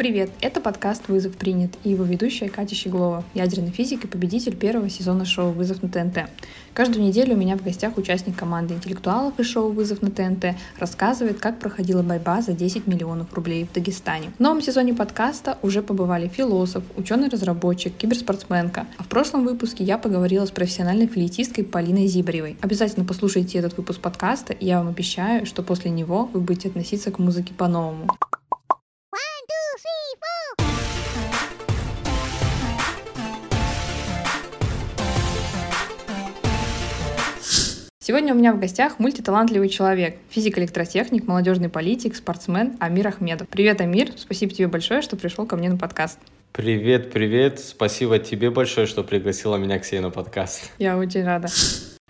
Привет, это подкаст «Вызов принят» и его ведущая Катя Щеглова, ядерный физик и победитель первого сезона шоу «Вызов на ТНТ». Каждую неделю у меня в гостях участник команды интеллектуалов из шоу «Вызов на ТНТ» рассказывает, как проходила борьба за 10 миллионов рублей в Дагестане. В новом сезоне подкаста уже побывали философ, ученый-разработчик, киберспортсменка. А в прошлом выпуске я поговорила с профессиональной флейтисткой Полиной Зибаревой. Обязательно послушайте этот выпуск подкаста, и я вам обещаю, что после него вы будете относиться к музыке по-новому. Сегодня у меня в гостях мультиталантливый человек, физик-электротехник, молодежный политик, спортсмен Амир Ахмедов. Привет, Амир, спасибо тебе большое, что пришел ко мне на подкаст. Привет, привет. Спасибо тебе большое, что пригласила меня к себе на подкаст. Я очень рада.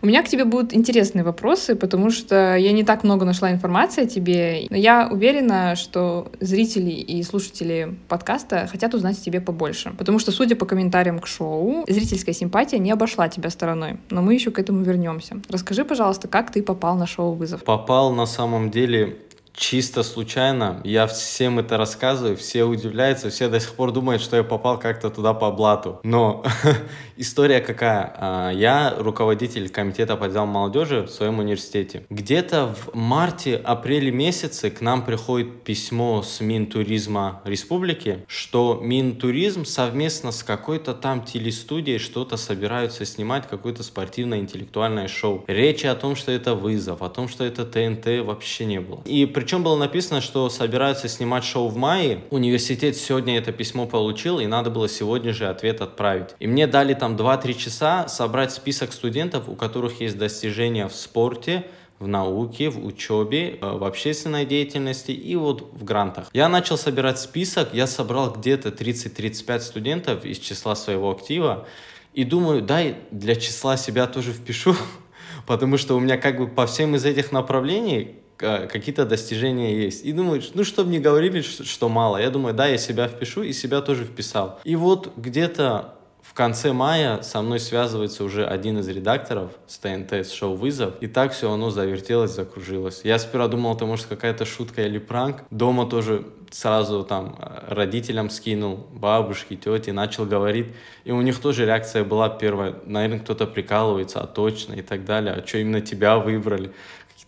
У меня к тебе будут интересные вопросы, потому что я не так много нашла информации о тебе, но я уверена, что зрители и слушатели подкаста хотят узнать о тебе побольше. Потому что, судя по комментариям к шоу, зрительская симпатия не обошла тебя стороной. Но мы еще к этому вернемся. Расскажи, пожалуйста, как ты попал на шоу «Вызов»? Попал на самом деле чисто случайно. Я всем это рассказываю, все удивляются, все до сих пор думают, что я попал как-то туда по блату. Но история какая? А, я руководитель комитета по делам молодежи в своем университете. Где-то в марте-апреле месяце к нам приходит письмо с Минтуризма Республики, что Минтуризм совместно с какой-то там телестудией что-то собираются снимать, какое-то спортивное интеллектуальное шоу. Речи о том, что это вызов, о том, что это ТНТ вообще не было. И причем было написано, что собираются снимать шоу в мае. Университет сегодня это письмо получил, и надо было сегодня же ответ отправить. И мне дали там 2-3 часа собрать список студентов, у которых есть достижения в спорте, в науке, в учебе, э, в общественной деятельности и вот в грантах. Я начал собирать список, я собрал где-то 30-35 студентов из числа своего актива, и думаю, дай для числа себя тоже впишу, потому что у меня как бы по всем из этих направлений какие-то достижения есть. И думаешь, ну, чтобы не говорили, что мало. Я думаю, да, я себя впишу, и себя тоже вписал. И вот где-то в конце мая со мной связывается уже один из редакторов с ТНТ, с шоу «Вызов», и так все оно завертелось, закружилось. Я сперва думал, это может какая-то шутка или пранк. Дома тоже сразу там родителям скинул, бабушке, тете, начал говорить. И у них тоже реакция была первая, наверное, кто-то прикалывается, а точно и так далее, а что именно тебя выбрали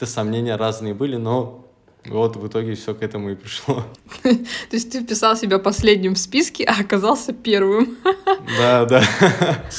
какие-то сомнения разные были, но вот в итоге все к этому и пришло. То есть ты вписал себя последним в списке, а оказался первым. Да, да.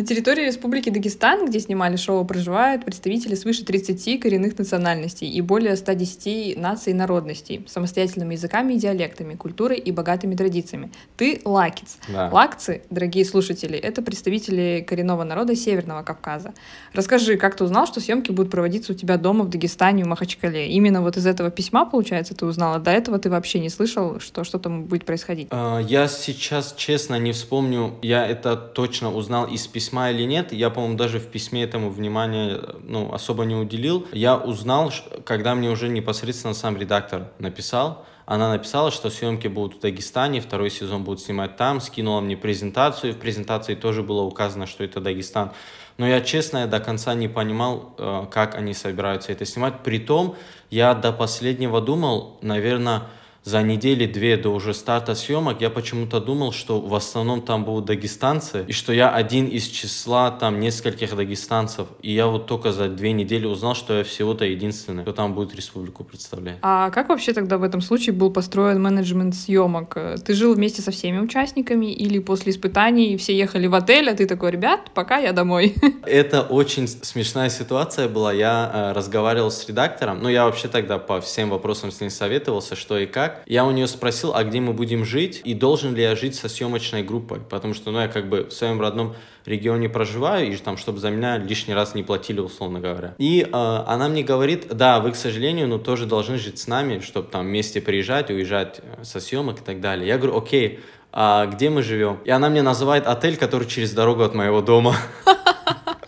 На территории Республики Дагестан, где снимали шоу, проживают представители свыше 30 коренных национальностей и более 110 наций и народностей, самостоятельными языками и диалектами, культурой и богатыми традициями. Ты лакиц. Да. Лакцы, дорогие слушатели, это представители коренного народа Северного Кавказа. Расскажи, как ты узнал, что съемки будут проводиться у тебя дома в Дагестане, в Махачкале? Именно вот из этого письма, получается, ты узнала? До этого ты вообще не слышал, что что-то будет происходить? А, я сейчас, честно, не вспомню. Я это точно узнал из письма письма или нет, я, по-моему, даже в письме этому внимания ну, особо не уделил. Я узнал, когда мне уже непосредственно сам редактор написал, она написала, что съемки будут в Дагестане, второй сезон будут снимать там, скинула мне презентацию, в презентации тоже было указано, что это Дагестан. Но я, честно, я до конца не понимал, э, как они собираются это снимать. Притом, я до последнего думал, наверное, за недели-две до уже старта съемок я почему-то думал, что в основном там будут дагестанцы, и что я один из числа там нескольких дагестанцев. И я вот только за две недели узнал, что я всего-то единственный, кто там будет республику представлять. А как вообще тогда в этом случае был построен менеджмент съемок? Ты жил вместе со всеми участниками или после испытаний все ехали в отель, а ты такой, ребят, пока я домой? Это очень смешная ситуация была. Я э, разговаривал с редактором, ну я вообще тогда по всем вопросам с ним советовался, что и как так. Я у нее спросил, а где мы будем жить, и должен ли я жить со съемочной группой, потому что, ну, я как бы в своем родном регионе проживаю, и там, чтобы за меня лишний раз не платили, условно говоря. И э, она мне говорит, да, вы, к сожалению, ну, тоже должны жить с нами, чтобы там вместе приезжать, уезжать э, со съемок и так далее. Я говорю, окей, а где мы живем? И она мне называет отель, который через дорогу от моего дома.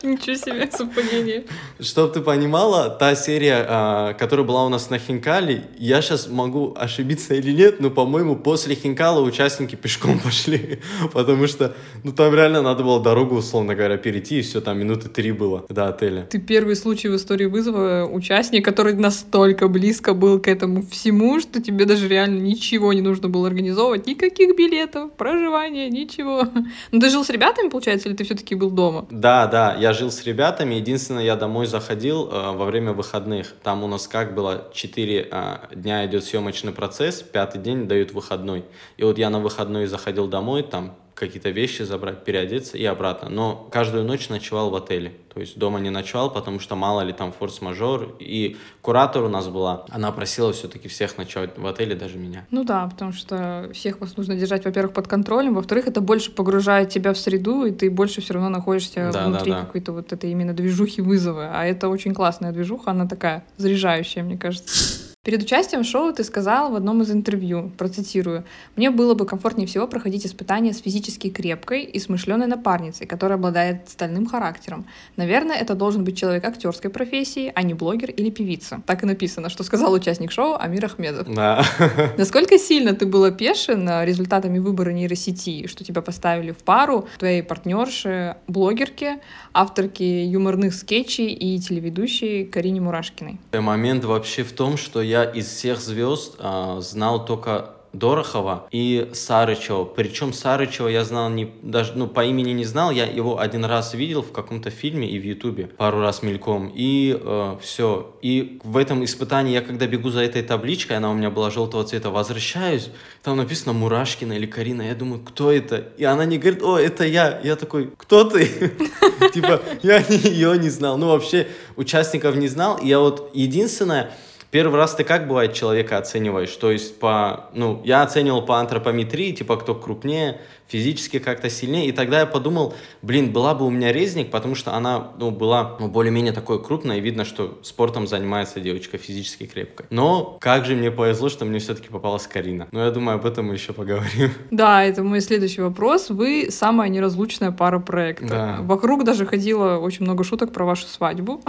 Ничего себе, совпадение. Чтоб ты понимала, та серия, а, которая была у нас на Хинкале, я сейчас могу ошибиться или нет, но, по-моему, после Хинкала участники пешком пошли, потому что, ну, там реально надо было дорогу, условно говоря, перейти, и все, там минуты три было до отеля. Ты первый случай в истории вызова участник, который настолько близко был к этому всему, что тебе даже реально ничего не нужно было организовывать, никаких билетов, проживания, ничего. Ну, ты жил с ребятами, получается, или ты все-таки был дома? Да, да, я жил с ребятами. Единственное, я домой заходил э, во время выходных. Там у нас как было, 4 э, дня идет съемочный процесс, пятый день дают выходной. И вот я на выходной заходил домой, там какие-то вещи забрать, переодеться и обратно. Но каждую ночь ночевал в отеле. То есть дома не ночевал, потому что мало ли там форс-мажор. И куратор у нас была, она просила все-таки всех ночевать в отеле, даже меня. Ну да, потому что всех вас нужно держать, во-первых, под контролем, во-вторых, это больше погружает тебя в среду, и ты больше все равно находишься да, внутри да, да. какой-то вот этой именно движухи вызовы. А это очень классная движуха, она такая заряжающая, мне кажется. Перед участием в шоу ты сказал в одном из интервью, процитирую, «Мне было бы комфортнее всего проходить испытания с физически крепкой и смышленой напарницей, которая обладает стальным характером. Наверное, это должен быть человек актерской профессии, а не блогер или певица». Так и написано, что сказал участник шоу Амир Ахмедов. Да. Насколько сильно ты был опешен результатами выбора нейросети, что тебя поставили в пару твоей партнерши, блогерки, авторки юморных скетчей и телеведущей Карине Мурашкиной? Момент вообще в том, что я я из всех звезд а, знал только Дорохова и Сарычева. Причем Сарычева я знал не даже ну по имени не знал, я его один раз видел в каком-то фильме и в Ютубе пару раз мельком и э, все. И в этом испытании я когда бегу за этой табличкой, она у меня была желтого цвета, возвращаюсь, там написано Мурашкина или Карина, я думаю, кто это? И она не говорит, о, это я. Я такой, кто ты? Типа я ее не знал. Ну вообще участников не знал. Я вот единственное Первый раз ты как бывает человека оцениваешь? То есть по, ну, я оценивал по антропометрии, типа кто крупнее, физически как-то сильнее. И тогда я подумал, блин, была бы у меня резник, потому что она, ну, была ну, более-менее такой крупной, и видно, что спортом занимается девочка физически крепкая. Но как же мне повезло, что мне все-таки попалась Карина. Но я думаю, об этом мы еще поговорим. Да, это мой следующий вопрос. Вы самая неразлучная пара проекта. Да. Вокруг даже ходило очень много шуток про вашу свадьбу.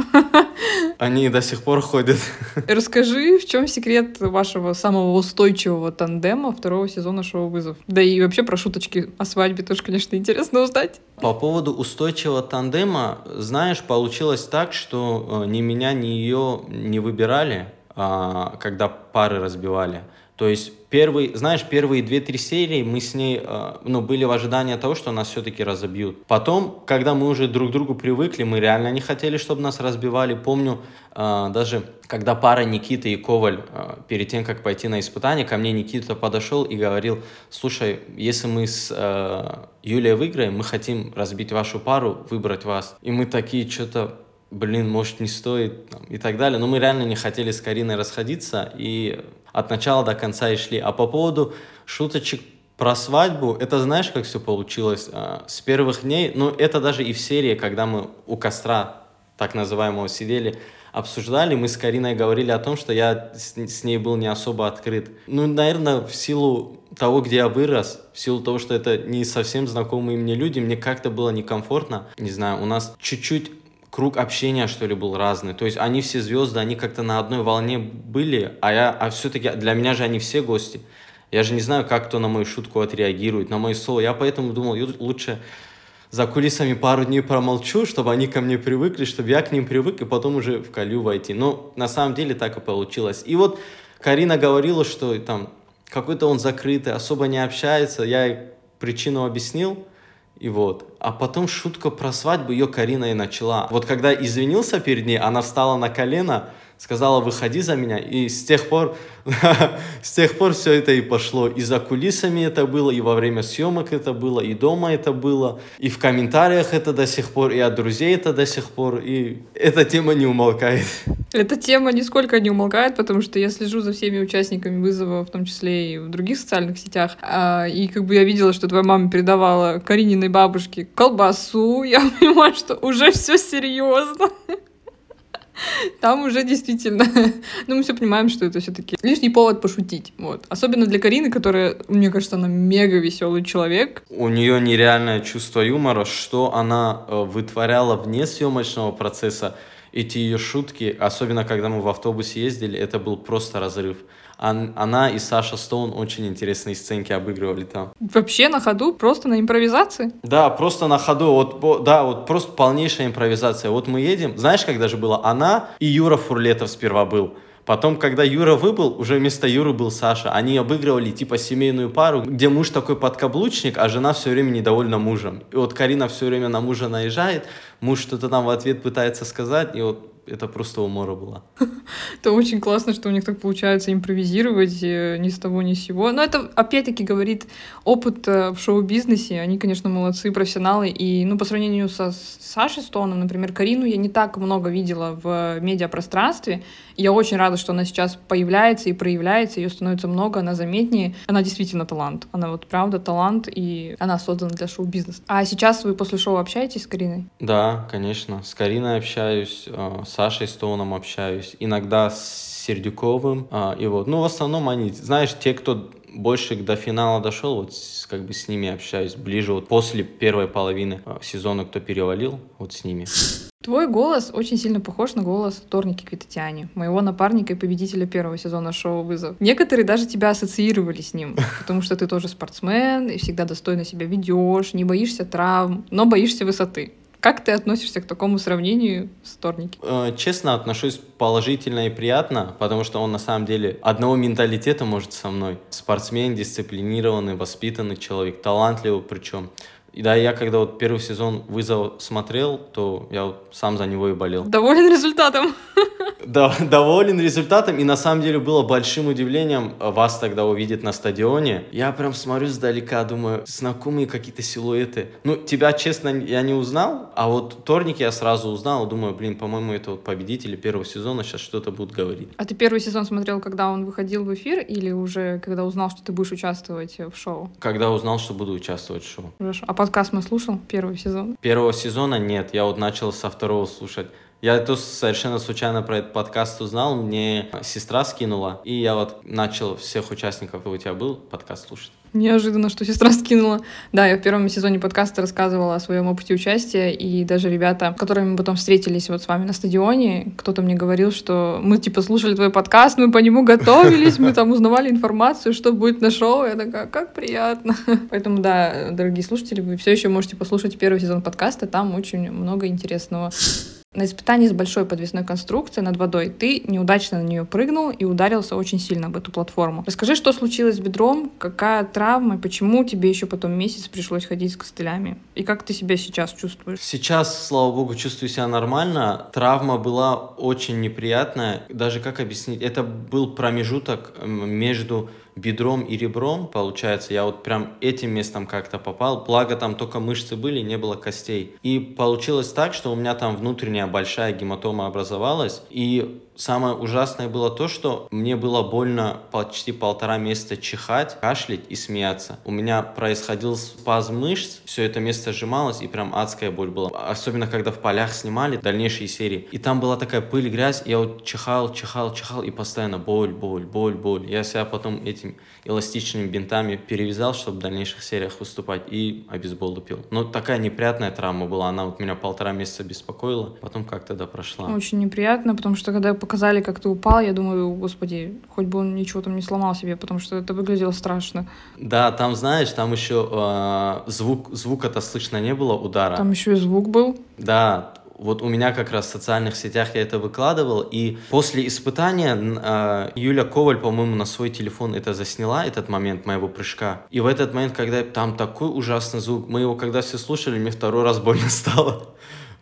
Они до сих пор ходят. Расскажи, в чем секрет вашего самого устойчивого тандема второго сезона шоу «Вызов»? Да и вообще про шуточки о свадьбе тоже, конечно, интересно узнать. По поводу устойчивого тандема, знаешь, получилось так, что э, ни меня, ни ее не выбирали, а, когда пары разбивали. То есть первый, знаешь, первые две-три серии мы с ней, э, ну, были в ожидании того, что нас все-таки разобьют. Потом, когда мы уже друг к другу привыкли, мы реально не хотели, чтобы нас разбивали. Помню, э, даже когда пара Никита и Коваль, э, перед тем, как пойти на испытание, ко мне Никита подошел и говорил, слушай, если мы с э, Юлией выиграем, мы хотим разбить вашу пару, выбрать вас. И мы такие что-то блин, может, не стоит, и так далее. Но мы реально не хотели с Кариной расходиться, и от начала до конца и шли. А по поводу шуточек про свадьбу, это знаешь, как все получилось? А, с первых дней, ну, это даже и в серии, когда мы у костра, так называемого, сидели, обсуждали, мы с Кариной говорили о том, что я с, ней был не особо открыт. Ну, наверное, в силу того, где я вырос, в силу того, что это не совсем знакомые мне люди, мне как-то было некомфортно. Не знаю, у нас чуть-чуть круг общения, что ли, был разный. То есть они все звезды, они как-то на одной волне были, а я, а все-таки для меня же они все гости. Я же не знаю, как кто на мою шутку отреагирует, на мое слово. Я поэтому думал, лучше за кулисами пару дней промолчу, чтобы они ко мне привыкли, чтобы я к ним привык, и потом уже в колю войти. Но на самом деле так и получилось. И вот Карина говорила, что там какой-то он закрытый, особо не общается. Я причину объяснил, и вот. А потом шутка про свадьбу ее Карина и начала. Вот когда извинился перед ней, она встала на колено, сказала, выходи за меня. И с тех пор, с тех пор все это и пошло. И за кулисами это было, и во время съемок это было, и дома это было, и в комментариях это до сих пор, и от друзей это до сих пор. И эта тема не умолкает. Эта тема нисколько не умолкает, потому что я слежу за всеми участниками вызова, в том числе и в других социальных сетях. А, и как бы я видела, что твоя мама передавала Карининой бабушке колбасу. Я понимаю, что уже все серьезно. Там уже действительно, ну мы все понимаем, что это все-таки лишний повод пошутить, вот. Особенно для Карины, которая, мне кажется, она мега веселый человек. У нее нереальное чувство юмора, что она э, вытворяла вне съемочного процесса. Эти ее шутки, особенно когда мы в автобусе ездили, это был просто разрыв. Она и Саша Стоун очень интересные сценки обыгрывали там. Вообще на ходу, просто на импровизации? Да, просто на ходу. Вот, да, вот просто полнейшая импровизация. Вот мы едем, знаешь, как даже было? Она и Юра Фурлетов сперва был. Потом, когда Юра выбыл, уже вместо Юры был Саша. Они обыгрывали типа семейную пару, где муж такой подкаблучник, а жена все время недовольна мужем. И вот Карина все время на мужа наезжает, муж что-то там в ответ пытается сказать, и вот это просто умора было. Это очень классно, что у них так получается импровизировать э, ни с того, ни с сего. Но это, опять-таки, говорит опыт э, в шоу-бизнесе. Они, конечно, молодцы, профессионалы. И, ну, по сравнению со Сашей Стоуном, например, Карину я не так много видела в медиапространстве. И я очень рада, что она сейчас появляется и проявляется. Ее становится много, она заметнее. Она действительно талант. Она вот правда талант, и она создана для шоу-бизнеса. А сейчас вы после шоу общаетесь с Кариной? Да, конечно. С Кариной общаюсь, э, Сашей Стоуном общаюсь, иногда с Сердюковым, а, и вот, ну, в основном они, знаешь, те, кто больше до финала дошел, вот как бы с ними общаюсь ближе, вот после первой половины а, сезона, кто перевалил, вот с ними. Твой голос очень сильно похож на голос Торники Квитатяни, моего напарника и победителя первого сезона шоу «Вызов». Некоторые даже тебя ассоциировали с ним, потому что ты тоже спортсмен и всегда достойно себя ведешь, не боишься травм, но боишься высоты. Как ты относишься к такому сравнению с Торники? Э, честно, отношусь положительно и приятно, потому что он на самом деле одного менталитета может со мной. Спортсмен, дисциплинированный, воспитанный человек, талантливый причем. И да, я когда вот первый сезон «Вызов» смотрел, то я вот сам за него и болел. Доволен результатом? Да, доволен результатом, и на самом деле было большим удивлением вас тогда увидеть на стадионе. Я прям смотрю сдалека, думаю, знакомые какие-то силуэты. Ну, тебя, честно, я не узнал, а вот Торник я сразу узнал, думаю, блин, по-моему, это вот победители первого сезона сейчас что-то будут говорить. А ты первый сезон смотрел, когда он выходил в эфир, или уже когда узнал, что ты будешь участвовать в шоу? Когда узнал, что буду участвовать в шоу. Хорошо. А подкаст мы слушал первый сезон? Первого сезона нет, я вот начал со второго слушать. Я тут совершенно случайно про этот подкаст узнал, мне сестра скинула, и я вот начал всех участников, у тебя был, подкаст слушать. Неожиданно, что сестра скинула. Да, я в первом сезоне подкаста рассказывала о своем опыте участия, и даже ребята, с которыми мы потом встретились вот с вами на стадионе, кто-то мне говорил, что мы типа слушали твой подкаст, мы по нему готовились, мы там узнавали информацию, что будет на шоу. Я такая, как приятно. Поэтому, да, дорогие слушатели, вы все еще можете послушать первый сезон подкаста, там очень много интересного. На испытании с большой подвесной конструкцией над водой ты неудачно на нее прыгнул и ударился очень сильно об эту платформу. Расскажи, что случилось с бедром, какая травма, и почему тебе еще потом месяц пришлось ходить с костылями? И как ты себя сейчас чувствуешь? Сейчас, слава богу, чувствую себя нормально. Травма была очень неприятная. Даже как объяснить? Это был промежуток между бедром и ребром, получается, я вот прям этим местом как-то попал. Благо там только мышцы были, не было костей. И получилось так, что у меня там внутренняя большая гематома образовалась, и самое ужасное было то, что мне было больно почти полтора месяца чихать, кашлять и смеяться. У меня происходил спазм мышц, все это место сжималось, и прям адская боль была. Особенно, когда в полях снимали дальнейшие серии. И там была такая пыль, грязь, я вот чихал, чихал, чихал, и постоянно боль, боль, боль, боль. Я себя потом этим эластичными бинтами перевязал, чтобы в дальнейших сериях выступать, и обезболопил. Но такая неприятная травма была, она вот меня полтора месяца беспокоила, потом как тогда прошла. Очень неприятно, потому что когда показали, как ты упал, я думаю, господи, хоть бы он ничего там не сломал себе, потому что это выглядело страшно. Да, там, знаешь, там еще э, звук, звука-то слышно не было удара. Там еще и звук был. Да, вот у меня как раз в социальных сетях я это выкладывал, и после испытания э, Юля Коваль, по-моему, на свой телефон это засняла, этот момент моего прыжка. И в этот момент, когда там такой ужасный звук, мы его когда все слушали, мне второй раз больно стало.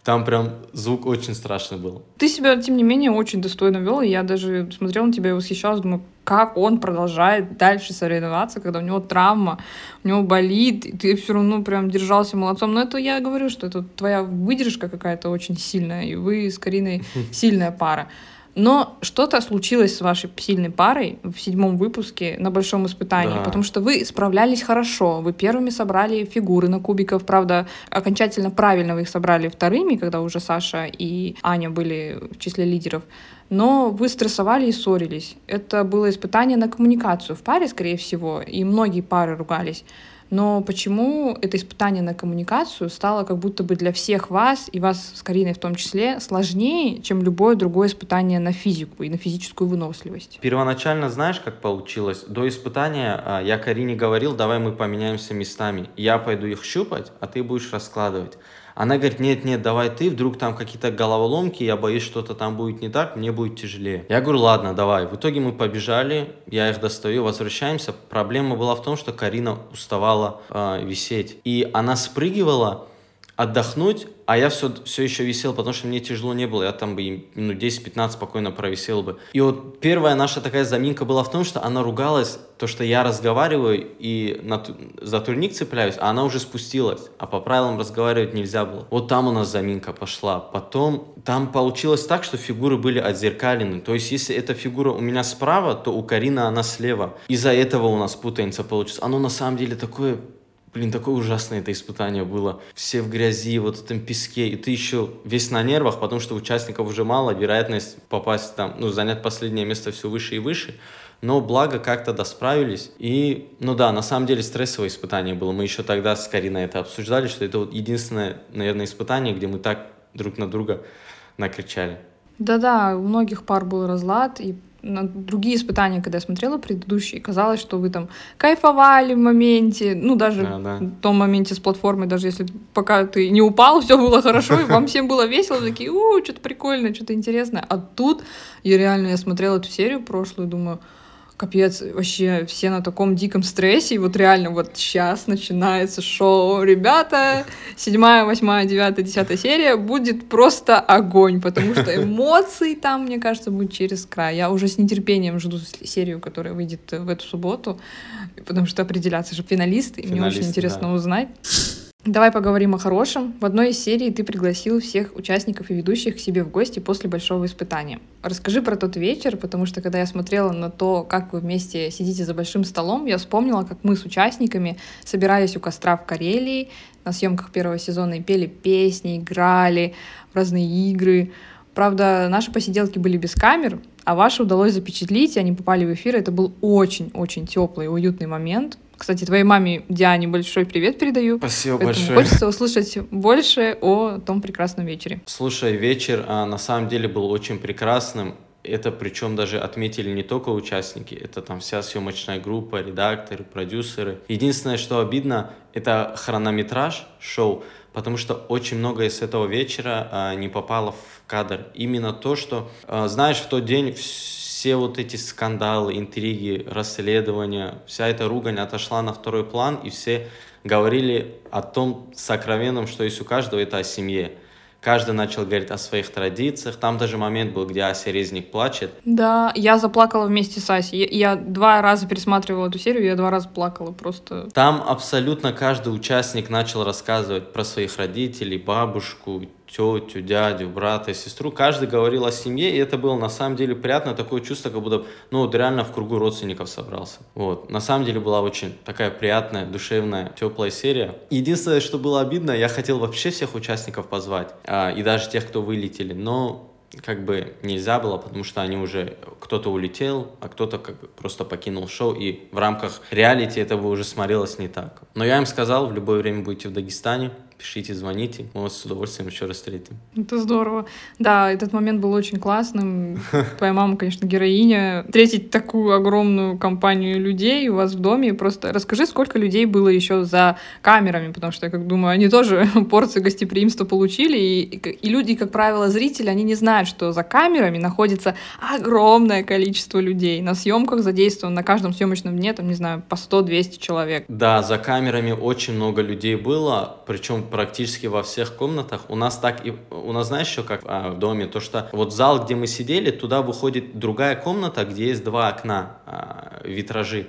Там прям звук очень страшный был. Ты себя, тем не менее, очень достойно вел, и я даже смотрела на тебя и восхищалась, думаю, как он продолжает дальше соревноваться, когда у него травма, у него болит, и ты все равно прям держался молодцом. Но это я говорю, что это твоя выдержка какая-то очень сильная, и вы с Кариной сильная пара. Но что-то случилось с вашей сильной парой в седьмом выпуске на большом испытании, да. потому что вы справлялись хорошо. Вы первыми собрали фигуры на кубиков. Правда, окончательно правильно вы их собрали вторыми, когда уже Саша и Аня были в числе лидеров. Но вы стрессовали и ссорились. Это было испытание на коммуникацию в паре, скорее всего, и многие пары ругались. Но почему это испытание на коммуникацию стало как будто бы для всех вас, и вас с Кариной в том числе, сложнее, чем любое другое испытание на физику и на физическую выносливость? Первоначально знаешь, как получилось? До испытания а, я Карине говорил, давай мы поменяемся местами. Я пойду их щупать, а ты будешь раскладывать. Она говорит, нет, нет, давай ты, вдруг там какие-то головоломки, я боюсь, что-то там будет не так, мне будет тяжелее. Я говорю, ладно, давай. В итоге мы побежали, я их достаю, возвращаемся. Проблема была в том, что Карина уставала э, висеть. И она спрыгивала, отдохнуть, а я все, все еще висел, потому что мне тяжело не было. Я там бы минут 10-15 спокойно провисел бы. И вот первая наша такая заминка была в том, что она ругалась, то, что я разговариваю и на, за турник цепляюсь, а она уже спустилась. А по правилам разговаривать нельзя было. Вот там у нас заминка пошла. Потом там получилось так, что фигуры были отзеркалены. То есть, если эта фигура у меня справа, то у Карины она слева. Из-за этого у нас путаница получилась. Оно на самом деле такое Блин, такое ужасное это испытание было. Все в грязи, вот в этом песке, и ты еще весь на нервах, потому что участников уже мало, вероятность попасть там, ну, занять последнее место все выше и выше. Но благо как-то досправились. И, ну да, на самом деле стрессовое испытание было. Мы еще тогда с Кариной это обсуждали, что это вот единственное, наверное, испытание, где мы так друг на друга накричали. Да-да, у многих пар был разлад, и на другие испытания, когда я смотрела предыдущие, казалось, что вы там кайфовали в моменте, ну даже да, да. в том моменте с платформой, даже если пока ты не упал, все было хорошо, и вам всем было весело, такие, у, что-то прикольное, что-то интересное. А тут я реально, я смотрела эту серию прошлую, думаю, капец, вообще все на таком диком стрессе, и вот реально вот сейчас начинается шоу, ребята, седьмая, восьмая, девятая, десятая серия будет просто огонь, потому что эмоций там, мне кажется, будет через край. Я уже с нетерпением жду серию, которая выйдет в эту субботу, потому что определяться же финалисты, и мне очень интересно да. узнать. Давай поговорим о хорошем. В одной из серий ты пригласил всех участников и ведущих к себе в гости после большого испытания. Расскажи про тот вечер, потому что когда я смотрела на то, как вы вместе сидите за большим столом, я вспомнила, как мы с участниками собирались у костра в Карелии на съемках первого сезона и пели песни, играли в разные игры. Правда, наши посиделки были без камер, а ваши удалось запечатлить, и они попали в эфир. Это был очень-очень теплый и уютный момент. Кстати, твоей маме Диане большой привет передаю. Спасибо Поэтому большое. Хочется услышать больше о том прекрасном вечере. Слушай, вечер а, на самом деле был очень прекрасным. Это причем даже отметили не только участники, это там вся съемочная группа, редакторы, продюсеры. Единственное, что обидно, это хронометраж шоу, потому что очень многое с этого вечера а, не попало в кадр. Именно то, что, а, знаешь, в тот день все вот эти скандалы, интриги, расследования, вся эта ругань отошла на второй план, и все говорили о том сокровенном, что есть у каждого, это о семье. Каждый начал говорить о своих традициях. Там даже момент был, где Ася Резник плачет. Да, я заплакала вместе с Асей. Я, я два раза пересматривала эту серию, я два раза плакала просто. Там абсолютно каждый участник начал рассказывать про своих родителей, бабушку, тетю, дядю, брата, сестру. Каждый говорил о семье, и это было на самом деле приятно, такое чувство, как будто, ну, вот реально в кругу родственников собрался. Вот. На самом деле была очень такая приятная, душевная, теплая серия. Единственное, что было обидно, я хотел вообще всех участников позвать, а, и даже тех, кто вылетели, но как бы нельзя было, потому что они уже кто-то улетел, а кто-то как бы просто покинул шоу, и в рамках реалити это бы уже смотрелось не так. Но я им сказал, в любое время будете в Дагестане, пишите, звоните, мы вас с удовольствием еще раз встретим. Это здорово. Да, этот момент был очень классным. Твоя мама, конечно, героиня. Встретить такую огромную компанию людей у вас в доме. Просто расскажи, сколько людей было еще за камерами, потому что я как думаю, они тоже порции гостеприимства получили. И, и люди, как правило, зрители, они не знают, что за камерами находится огромное количество людей. На съемках задействовано на каждом съемочном дне, там, не знаю, по 100-200 человек. Да, за камерами очень много людей было, причем практически во всех комнатах. У нас так и... У нас, знаешь, еще как а, в доме? То, что вот зал, где мы сидели, туда выходит другая комната, где есть два окна, а, витражи.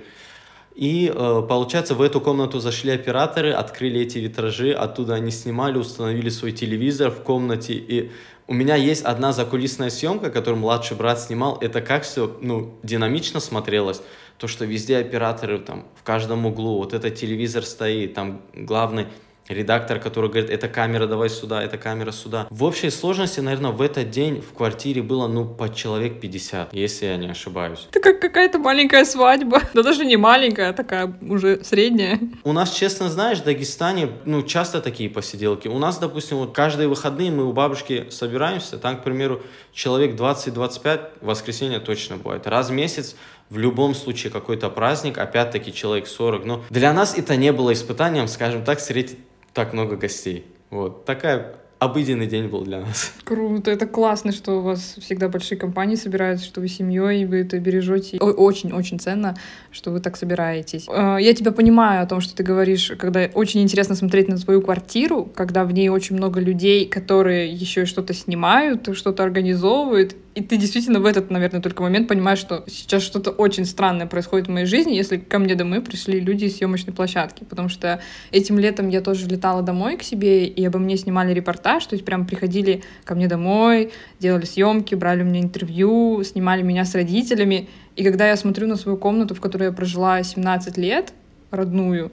И э, получается, в эту комнату зашли операторы, открыли эти витражи, оттуда они снимали, установили свой телевизор в комнате. И у меня есть одна закулисная съемка, которую младший брат снимал. Это как все ну, динамично смотрелось. То, что везде операторы там в каждом углу, вот этот телевизор стоит, там главный редактор, который говорит, эта камера давай сюда, эта камера сюда. В общей сложности, наверное, в этот день в квартире было, ну, по человек 50, если я не ошибаюсь. Это как какая-то маленькая свадьба. Да даже не маленькая, а такая уже средняя. У нас, честно знаешь, в Дагестане, ну, часто такие посиделки. У нас, допустим, вот каждые выходные мы у бабушки собираемся, там, к примеру, человек 20-25, воскресенье точно бывает. Раз в месяц в любом случае какой-то праздник, опять-таки человек 40. Но для нас это не было испытанием, скажем так, встретить так много гостей. Вот. Такая обыденный день был для нас. Круто, это классно, что у вас всегда большие компании собираются, что вы семьей, вы это бережете. Очень-очень ценно, что вы так собираетесь. Э, я тебя понимаю о том, что ты говоришь, когда очень интересно смотреть на свою квартиру, когда в ней очень много людей, которые еще что-то снимают, что-то организовывают, и ты действительно в этот, наверное, только момент понимаешь, что сейчас что-то очень странное происходит в моей жизни, если ко мне домой пришли люди из съемочной площадки. Потому что этим летом я тоже летала домой к себе, и обо мне снимали репортаж, то есть прям приходили ко мне домой, делали съемки, брали у меня интервью, снимали меня с родителями. И когда я смотрю на свою комнату, в которой я прожила 17 лет, родную,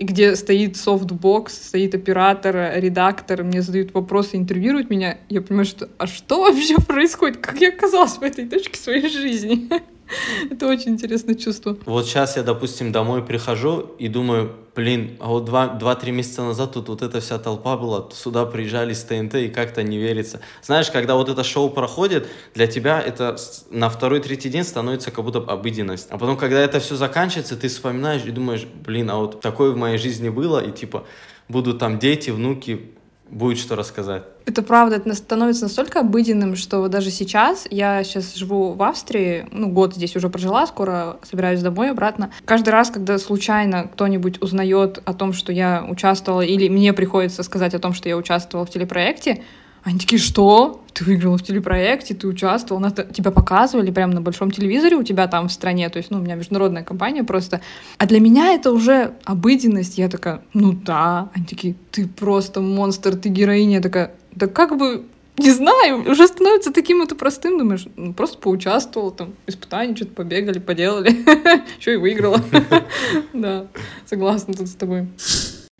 и где стоит софтбокс, стоит оператор, редактор, мне задают вопросы, интервьюируют меня, я понимаю, что а что вообще происходит? Как я оказалась в этой точке своей жизни? Это очень интересное чувство. Вот сейчас я, допустим, домой прихожу и думаю, блин, а вот два-три месяца назад тут вот эта вся толпа была, сюда приезжали с ТНТ и как-то не верится. Знаешь, когда вот это шоу проходит, для тебя это на второй-третий день становится как будто обыденность. А потом, когда это все заканчивается, ты вспоминаешь и думаешь, блин, а вот такое в моей жизни было, и типа будут там дети, внуки, будет что рассказать. Это правда, это становится настолько обыденным, что даже сейчас, я сейчас живу в Австрии, ну, год здесь уже прожила, скоро собираюсь домой обратно. Каждый раз, когда случайно кто-нибудь узнает о том, что я участвовала, или мне приходится сказать о том, что я участвовала в телепроекте, они такие, что? Ты выиграла в телепроекте, ты участвовал, на тебя показывали прямо на большом телевизоре у тебя там в стране, то есть, ну, у меня международная компания просто. А для меня это уже обыденность. Я такая, ну да. Они такие, ты просто монстр, ты героиня. Я такая, да как бы не знаю, уже становится таким это простым, думаешь, ну, просто поучаствовал, там, испытания, что-то побегали, поделали, еще и выиграла. Да, согласна тут с тобой.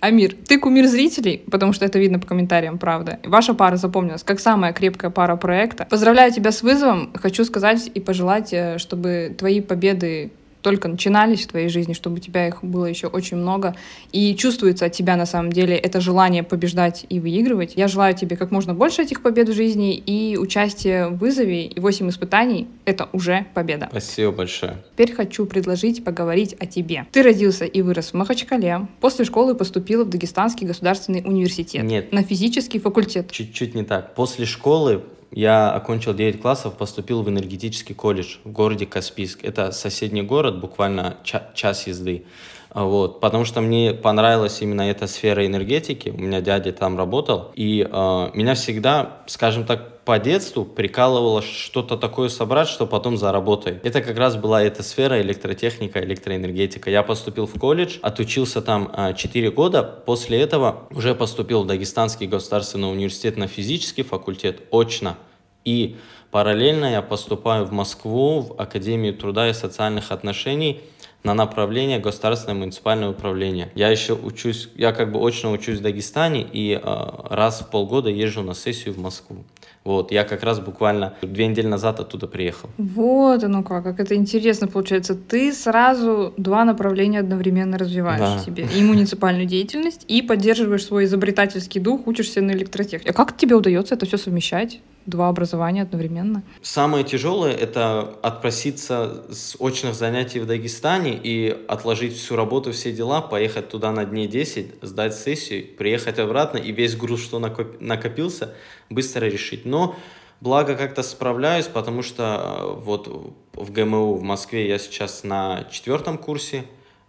Амир, ты кумир зрителей, потому что это видно по комментариям, правда. Ваша пара запомнилась как самая крепкая пара проекта. Поздравляю тебя с вызовом. Хочу сказать и пожелать, э, чтобы твои победы только начинались в твоей жизни, чтобы у тебя их было еще очень много. И чувствуется от тебя на самом деле это желание побеждать и выигрывать. Я желаю тебе как можно больше этих побед в жизни, и участие в вызове и 8 испытаний — это уже победа. Спасибо большое. Теперь хочу предложить поговорить о тебе. Ты родился и вырос в Махачкале. После школы поступила в Дагестанский государственный университет. Нет. На физический факультет. Чуть-чуть не так. После школы я окончил 9 классов, поступил в энергетический колледж в городе Каспийск. Это соседний город, буквально ча- час езды. Вот, потому что мне понравилась именно эта сфера энергетики. У меня дядя там работал. И э, меня всегда, скажем так, по детству прикалывало что-то такое собрать, что потом заработает. Это как раз была эта сфера электротехника, электроэнергетика. Я поступил в колледж, отучился там э, 4 года. После этого уже поступил в Дагестанский государственный университет на физический факультет очно. И параллельно я поступаю в Москву в Академию труда и социальных отношений на направление государственное муниципальное управление. Я еще учусь, я как бы очно учусь в Дагестане и э, раз в полгода езжу на сессию в Москву. Вот, я как раз буквально две недели назад оттуда приехал. Вот оно как, как это интересно получается. Ты сразу два направления одновременно развиваешь да. себе. И муниципальную деятельность, и поддерживаешь свой изобретательский дух, учишься на электротехнике. А как тебе удается это все совмещать? Два образования одновременно? Самое тяжелое — это отпроситься с очных занятий в Дагестане и отложить всю работу, все дела, поехать туда на дней 10, сдать сессию, приехать обратно и весь груз, что накопился, быстро решить. Но благо как-то справляюсь, потому что э, вот в ГМУ в Москве я сейчас на четвертом курсе,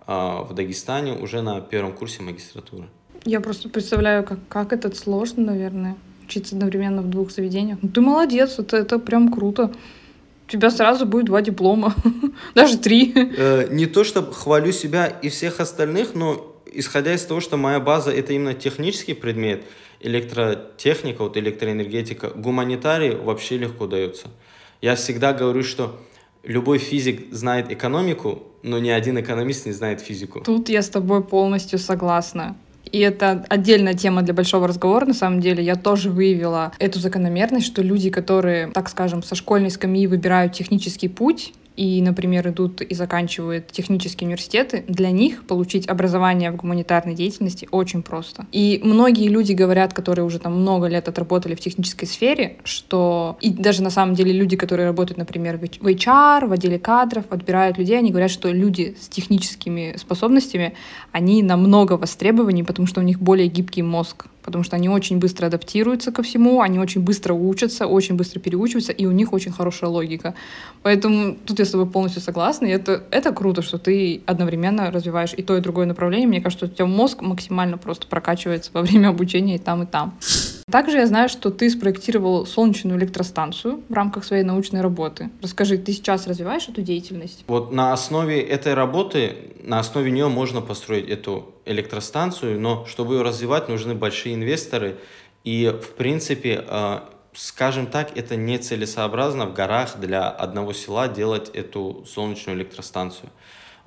а в Дагестане уже на первом курсе магистратуры. Я просто представляю, как, как это сложно, наверное учиться одновременно в двух заведениях. Ну, ты молодец, это, это прям круто. тебя сразу будет два диплома, даже три. Э, не то, чтобы хвалю себя и всех остальных, но исходя из того, что моя база это именно технический предмет, электротехника, вот электроэнергетика, гуманитарий вообще легко дается. Я всегда говорю, что любой физик знает экономику, но ни один экономист не знает физику. Тут я с тобой полностью согласна. И это отдельная тема для большого разговора, на самом деле. Я тоже выявила эту закономерность, что люди, которые, так скажем, со школьной скамьи выбирают технический путь, и, например, идут и заканчивают технические университеты, для них получить образование в гуманитарной деятельности очень просто. И многие люди говорят, которые уже там много лет отработали в технической сфере, что и даже на самом деле люди, которые работают, например, в HR, в отделе кадров, отбирают людей, они говорят, что люди с техническими способностями, они намного востребованнее, потому что у них более гибкий мозг потому что они очень быстро адаптируются ко всему, они очень быстро учатся, очень быстро переучиваются, и у них очень хорошая логика. Поэтому тут я с тобой полностью согласна, и это, это круто, что ты одновременно развиваешь и то, и другое направление. Мне кажется, что у тебя мозг максимально просто прокачивается во время обучения и там, и там. Также я знаю, что ты спроектировал солнечную электростанцию в рамках своей научной работы. Расскажи, ты сейчас развиваешь эту деятельность? Вот на основе этой работы, на основе нее можно построить эту электростанцию, но чтобы ее развивать, нужны большие инвесторы. И, в принципе, э, скажем так, это нецелесообразно в горах для одного села делать эту солнечную электростанцию.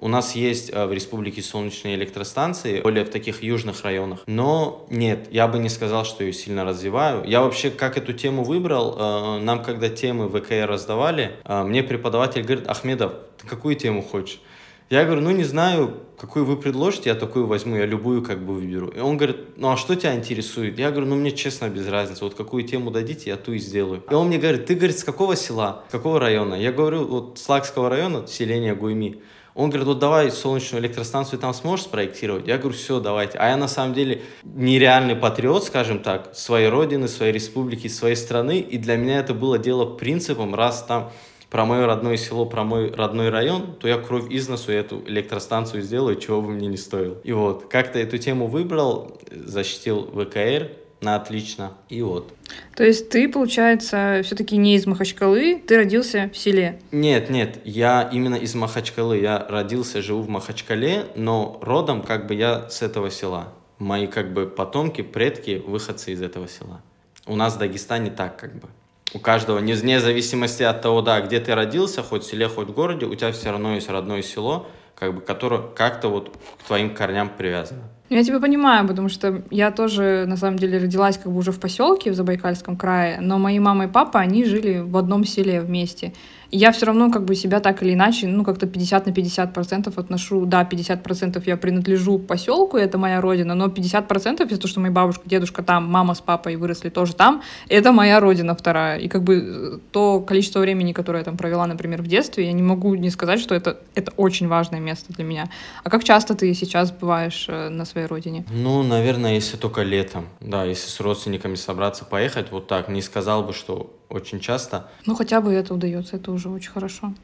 У нас есть э, в республике солнечные электростанции, более в таких южных районах. Но нет, я бы не сказал, что ее сильно развиваю. Я вообще как эту тему выбрал, э, нам когда темы ВКР раздавали, э, мне преподаватель говорит, Ахмедов, ты какую тему хочешь? Я говорю, ну не знаю, какую вы предложите, я такую возьму, я любую как бы выберу. И он говорит, ну а что тебя интересует? Я говорю, ну мне честно без разницы, вот какую тему дадите, я ту и сделаю. И он мне говорит, ты, говорит, с какого села, с какого района? Я говорю, вот с Лакского района, селение Гуйми. Он говорит, вот давай солнечную электростанцию там сможешь спроектировать? Я говорю, все, давайте. А я на самом деле нереальный патриот, скажем так, своей родины, своей республики, своей страны. И для меня это было дело принципом, раз там про мое родное село, про мой родной район, то я кровь из носу эту электростанцию сделаю, чего бы мне не стоило. И вот, как-то эту тему выбрал, защитил ВКР, на отлично. И вот. То есть ты, получается, все-таки не из Махачкалы, ты родился в селе? Нет, нет, я именно из Махачкалы. Я родился, живу в Махачкале, но родом как бы я с этого села. Мои как бы потомки, предки, выходцы из этого села. У нас в Дагестане так как бы. У каждого, вне зависимости от того, да, где ты родился, хоть в селе, хоть в городе, у тебя все равно есть родное село, как бы, которое как-то вот к твоим корням привязано. Я тебя понимаю, потому что я тоже, на самом деле, родилась как бы уже в поселке в Забайкальском крае, но мои мама и папа, они жили в одном селе вместе я все равно как бы себя так или иначе, ну, как-то 50 на 50 процентов отношу. Да, 50 процентов я принадлежу поселку, это моя родина, но 50 процентов из-за того, что мои бабушка, дедушка там, мама с папой выросли тоже там, это моя родина вторая. И как бы э, то количество времени, которое я там провела, например, в детстве, я не могу не сказать, что это, это очень важное место для меня. А как часто ты сейчас бываешь э, на своей родине? Ну, наверное, если только летом. Да, если с родственниками собраться, поехать, вот так. Не сказал бы, что очень часто. Ну, хотя бы это удается, это уже очень хорошо.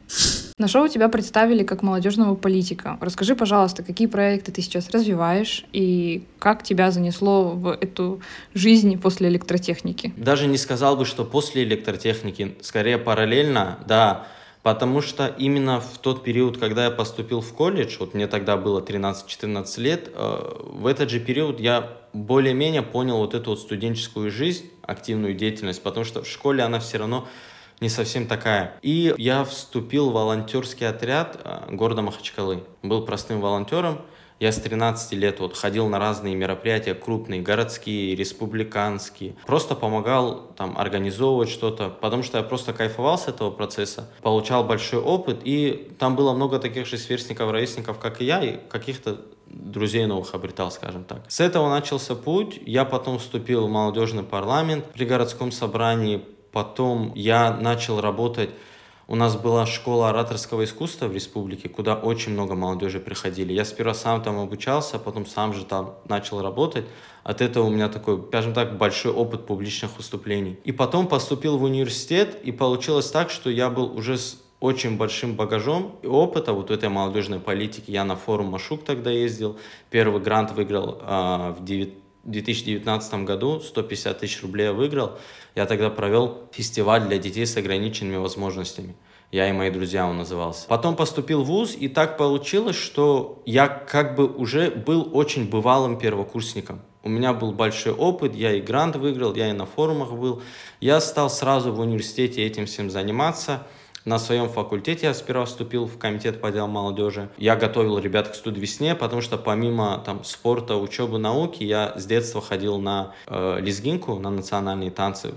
На шоу тебя представили как молодежного политика. Расскажи, пожалуйста, какие проекты ты сейчас развиваешь и как тебя занесло в эту жизнь после электротехники? Даже не сказал бы, что после электротехники, скорее параллельно, да, Потому что именно в тот период, когда я поступил в колледж, вот мне тогда было 13-14 лет, э, в этот же период я более-менее понял вот эту вот студенческую жизнь, активную деятельность, потому что в школе она все равно не совсем такая. И я вступил в волонтерский отряд э, города Махачкалы. Был простым волонтером, я с 13 лет вот ходил на разные мероприятия, крупные, городские, республиканские. Просто помогал там организовывать что-то, потому что я просто кайфовал с этого процесса, получал большой опыт, и там было много таких же сверстников, ровесников, как и я, и каких-то друзей новых обретал, скажем так. С этого начался путь. Я потом вступил в молодежный парламент при городском собрании. Потом я начал работать у нас была школа ораторского искусства в республике, куда очень много молодежи приходили. Я сперва сам там обучался, а потом сам же там начал работать. От этого у меня такой, скажем так, большой опыт публичных выступлений. И потом поступил в университет, и получилось так, что я был уже с очень большим багажом и опыта вот этой молодежной политики. Я на форум Машук тогда ездил, первый грант выиграл э, в 9 2019 году 150 тысяч рублей я выиграл. Я тогда провел фестиваль для детей с ограниченными возможностями. Я и мои друзья он назывался. Потом поступил в ВУЗ, и так получилось, что я как бы уже был очень бывалым первокурсником. У меня был большой опыт, я и грант выиграл, я и на форумах был. Я стал сразу в университете этим всем заниматься – на своем факультете я сперва вступил в комитет по делам молодежи. Я готовил ребят к студвесне, потому что помимо там, спорта, учебы, науки, я с детства ходил на э, лезгинку, на национальные танцы.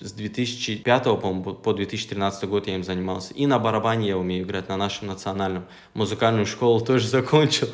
С 2005 по, по 2013 год я им занимался. И на барабане я умею играть на нашем национальном. Музыкальную школу тоже закончил.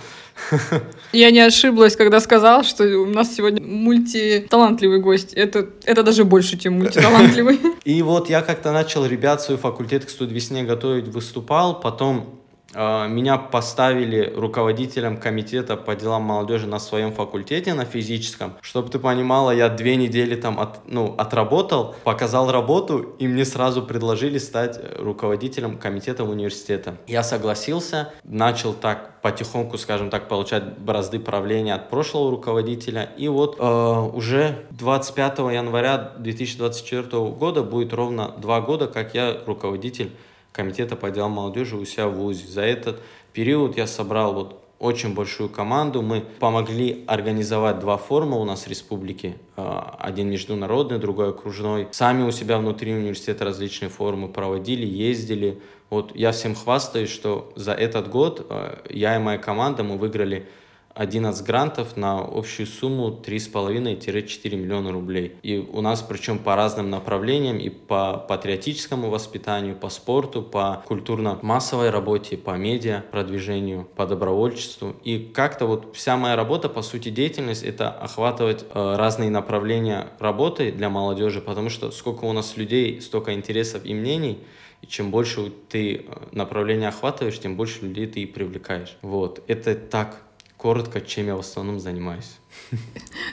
Я не ошиблась, когда сказал, что у нас сегодня мультиталантливый гость. Это, это даже больше, чем мультиталантливый. И вот я как-то начал ребят свой факультет к студвесне готовить, выступал, потом меня поставили руководителем комитета по делам молодежи на своем факультете, на физическом. Чтобы ты понимала, я две недели там от, ну, отработал, показал работу, и мне сразу предложили стать руководителем комитета университета. Я согласился, начал так потихоньку, скажем так, получать бразды правления от прошлого руководителя. И вот э, уже 25 января 2024 года будет ровно два года, как я руководитель комитета по делам молодежи у себя в ВУЗе. За этот период я собрал вот очень большую команду. Мы помогли организовать два форума у нас в республике. А, один международный, другой окружной. Сами у себя внутри университета различные форумы проводили, ездили. Вот я всем хвастаюсь, что за этот год а, я и моя команда, мы выиграли 11 грантов на общую сумму 3,5-4 миллиона рублей. И у нас причем по разным направлениям, и по патриотическому воспитанию, по спорту, по культурно-массовой работе, по медиа продвижению, по добровольчеству. И как-то вот вся моя работа, по сути, деятельность, это охватывать э, разные направления работы для молодежи, потому что сколько у нас людей, столько интересов и мнений, и чем больше ты э, направления охватываешь, тем больше людей ты и привлекаешь. Вот. Это так коротко, чем я в основном занимаюсь.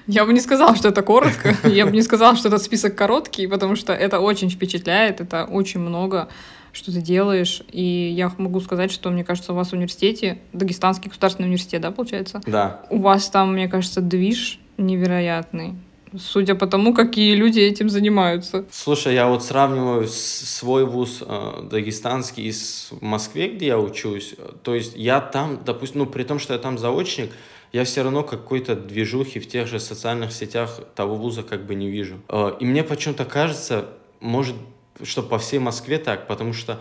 Я бы не сказала, что это коротко. Я бы не сказала, что этот список короткий, потому что это очень впечатляет, это очень много, что ты делаешь. И я могу сказать, что, мне кажется, у вас в университете, Дагестанский государственный университет, да, получается? Да. У вас там, мне кажется, движ невероятный судя по тому, какие люди этим занимаются. Слушай, я вот сравниваю свой вуз э, дагестанский с Москве, где я учусь. То есть я там, допустим, ну при том, что я там заочник, я все равно какой-то движухи в тех же социальных сетях того вуза как бы не вижу. Э, и мне почему-то кажется, может, что по всей Москве так, потому что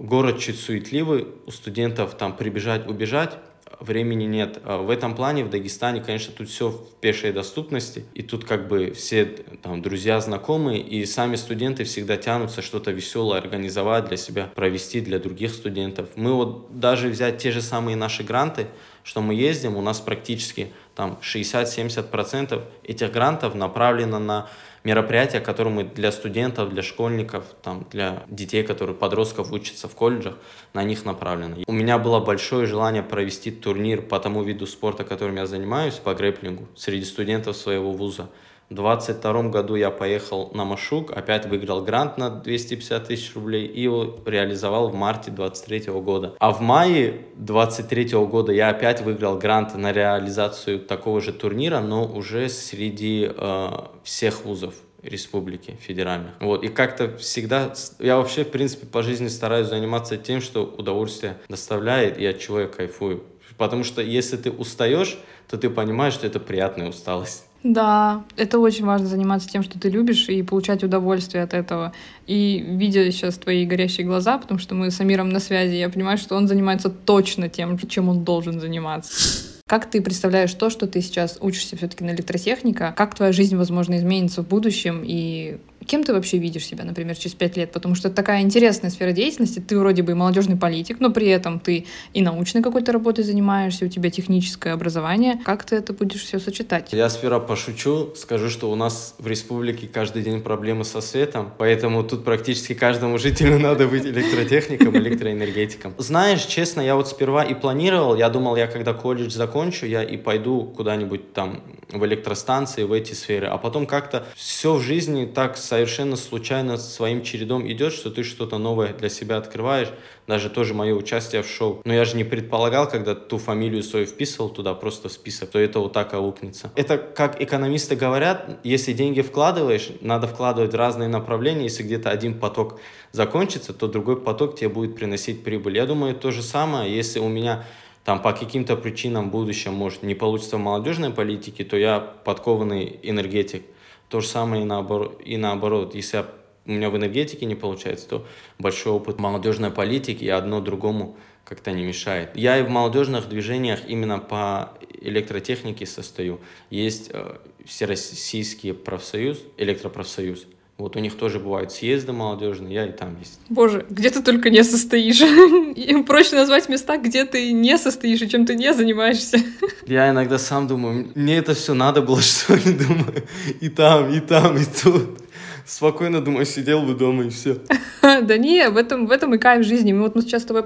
город чуть суетливый, у студентов там прибежать, убежать, времени нет. А в этом плане в Дагестане, конечно, тут все в пешей доступности, и тут как бы все там друзья, знакомые, и сами студенты всегда тянутся что-то веселое организовать для себя, провести для других студентов. Мы вот даже взять те же самые наши гранты, что мы ездим, у нас практически там 60-70% этих грантов направлено на мероприятия, которые мы для студентов, для школьников, там, для детей, которые подростков учатся в колледжах, на них направлены. У меня было большое желание провести турнир по тому виду спорта, которым я занимаюсь, по грэплингу, среди студентов своего вуза. В 22 году я поехал на Машук, опять выиграл грант на 250 тысяч рублей и его реализовал в марте 23 года. А в мае 23 года я опять выиграл грант на реализацию такого же турнира, но уже среди э, всех вузов республики федеральных. Вот, и как-то всегда, я вообще, в принципе, по жизни стараюсь заниматься тем, что удовольствие доставляет и от чего я кайфую. Потому что если ты устаешь, то ты понимаешь, что это приятная усталость. Да, это очень важно заниматься тем, что ты любишь, и получать удовольствие от этого. И видя сейчас твои горящие глаза, потому что мы с Амиром на связи, я понимаю, что он занимается точно тем, чем он должен заниматься. Как ты представляешь то, что ты сейчас учишься все-таки на электротехника? Как твоя жизнь, возможно, изменится в будущем? И Кем ты вообще видишь себя, например, через пять лет? Потому что это такая интересная сфера деятельности. Ты вроде бы и молодежный политик, но при этом ты и научной какой-то работой занимаешься, у тебя техническое образование. Как ты это будешь все сочетать? Я сперва пошучу, скажу, что у нас в республике каждый день проблемы со светом, поэтому тут практически каждому жителю надо быть электротехником, электроэнергетиком. Знаешь, честно, я вот сперва и планировал, я думал, я когда колледж закончу, я и пойду куда-нибудь там в электростанции, в эти сферы. А потом как-то все в жизни так совершенно случайно своим чередом идет, что ты что-то новое для себя открываешь. Даже тоже мое участие в шоу. Но я же не предполагал, когда ту фамилию свою вписывал туда просто в список, то это вот так аукнется. Это как экономисты говорят, если деньги вкладываешь, надо вкладывать в разные направления. Если где-то один поток закончится, то другой поток тебе будет приносить прибыль. Я думаю, то же самое, если у меня там по каким-то причинам в будущем, может, не получится в молодежной политике, то я подкованный энергетик. То же самое и наоборот. И наоборот. Если я, у меня в энергетике не получается, то большой опыт молодежной политики, и одно другому как-то не мешает. Я и в молодежных движениях именно по электротехнике состою. Есть э, Всероссийский профсоюз, электропрофсоюз. Вот у них тоже бывают съезды молодежные, я и там есть. Боже, где ты только не состоишь. Им проще назвать места, где ты не состоишь и чем ты не занимаешься. Я иногда сам думаю, мне это все надо было, что ли, думаю. И там, и там, и тут. Спокойно, думаю, сидел бы дома и все. Да не, в этом, в этом и кайф жизни. Мы вот мы сейчас с тобой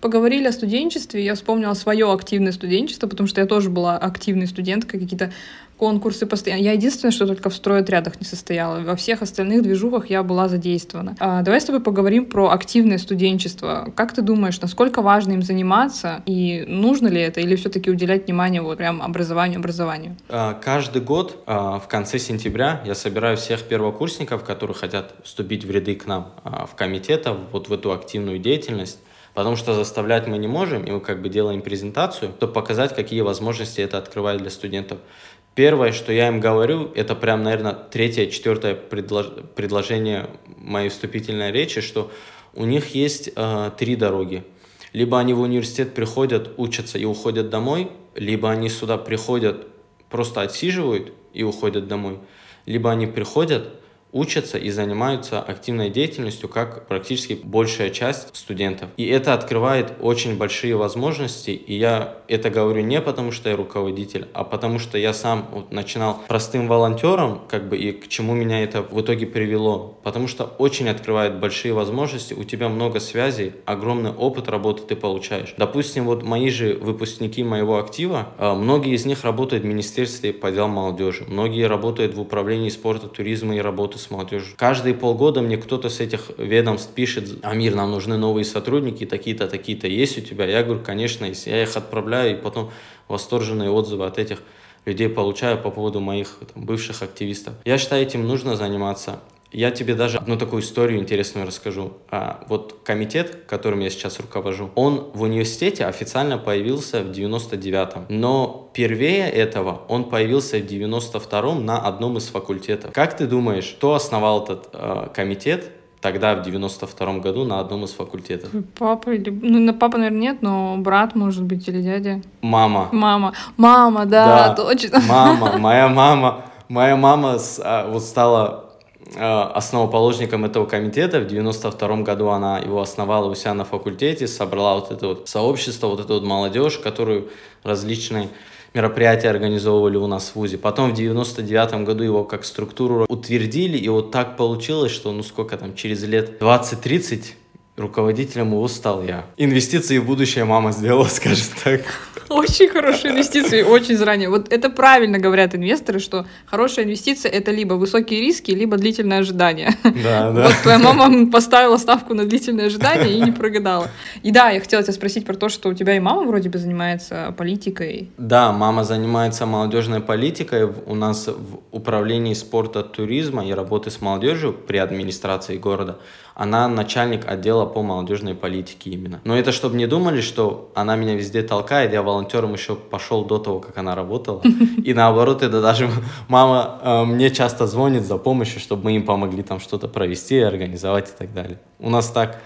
поговорили о студенчестве, я вспомнила свое активное студенчество, потому что я тоже была активной студенткой, какие-то конкурсы постоянно. Я единственное, что только в стройотрядах не состояла. Во всех остальных движухах я была задействована. А, давай с тобой поговорим про активное студенчество. Как ты думаешь, насколько важно им заниматься и нужно ли это, или все-таки уделять внимание вот прям образованию, образованию? А, каждый год а, в конце сентября я собираю всех первокурсников, которые хотят вступить в ряды к нам а, в комитета, вот в эту активную деятельность. Потому что заставлять мы не можем, и мы как бы делаем презентацию, чтобы показать, какие возможности это открывает для студентов. Первое, что я им говорю, это прям, наверное, третье, четвертое предлож... предложение моей вступительной речи, что у них есть э, три дороги. Либо они в университет приходят, учатся и уходят домой, либо они сюда приходят, просто отсиживают и уходят домой, либо они приходят, учатся и занимаются активной деятельностью, как практически большая часть студентов. И это открывает очень большие возможности, и я это говорю не потому, что я руководитель, а потому что я сам вот начинал простым волонтером, как бы, и к чему меня это в итоге привело. Потому что очень открывает большие возможности, у тебя много связей, огромный опыт работы ты получаешь. Допустим, вот мои же выпускники моего актива, а, многие из них работают в Министерстве по делам молодежи, многие работают в управлении спорта, туризма и работы с молодежью. Каждые полгода мне кто-то с этих ведомств пишет, Амир, нам нужны новые сотрудники, такие-то, такие-то есть у тебя? Я говорю, конечно, есть. Я их отправляю, и потом восторженные отзывы от этих людей получаю по поводу моих там, бывших активистов. Я считаю, этим нужно заниматься. Я тебе даже одну такую историю интересную расскажу. А, вот комитет, которым я сейчас руковожу, он в университете официально появился в 99-м. Но первее этого он появился в 92-м на одном из факультетов. Как ты думаешь, кто основал этот э, комитет тогда, в 92-м году, на одном из факультетов? Папа или... Ну, на папа, наверное, нет, но брат, может быть, или дядя. Мама. Мама. Мама, да, да точно. Мама, моя мама. Моя мама а, вот стала основоположником этого комитета. В 92 году она его основала у себя на факультете, собрала вот это вот сообщество, вот эту вот молодежь, которую различные мероприятия организовывали у нас в ВУЗе. Потом в 99 году его как структуру утвердили, и вот так получилось, что ну сколько там, через лет 20-30 руководителем его стал я. Инвестиции в будущее мама сделала, скажем так. Очень хорошие инвестиции, очень заранее. Вот это правильно говорят инвесторы, что хорошая инвестиция это либо высокие риски, либо длительное ожидание. Да, да. Вот твоя мама поставила ставку на длительное ожидание и не прогадала. И да, я хотела тебя спросить про то, что у тебя и мама вроде бы занимается политикой. Да, мама занимается молодежной политикой. У нас в управлении спорта, туризма и работы с молодежью при администрации города она начальник отдела по молодежной политике именно. Но это чтобы не думали, что она меня везде толкает, я волонтером еще пошел до того, как она работала. И наоборот, это даже мама э, мне часто звонит за помощью, чтобы мы им помогли там что-то провести, организовать и так далее. У нас так.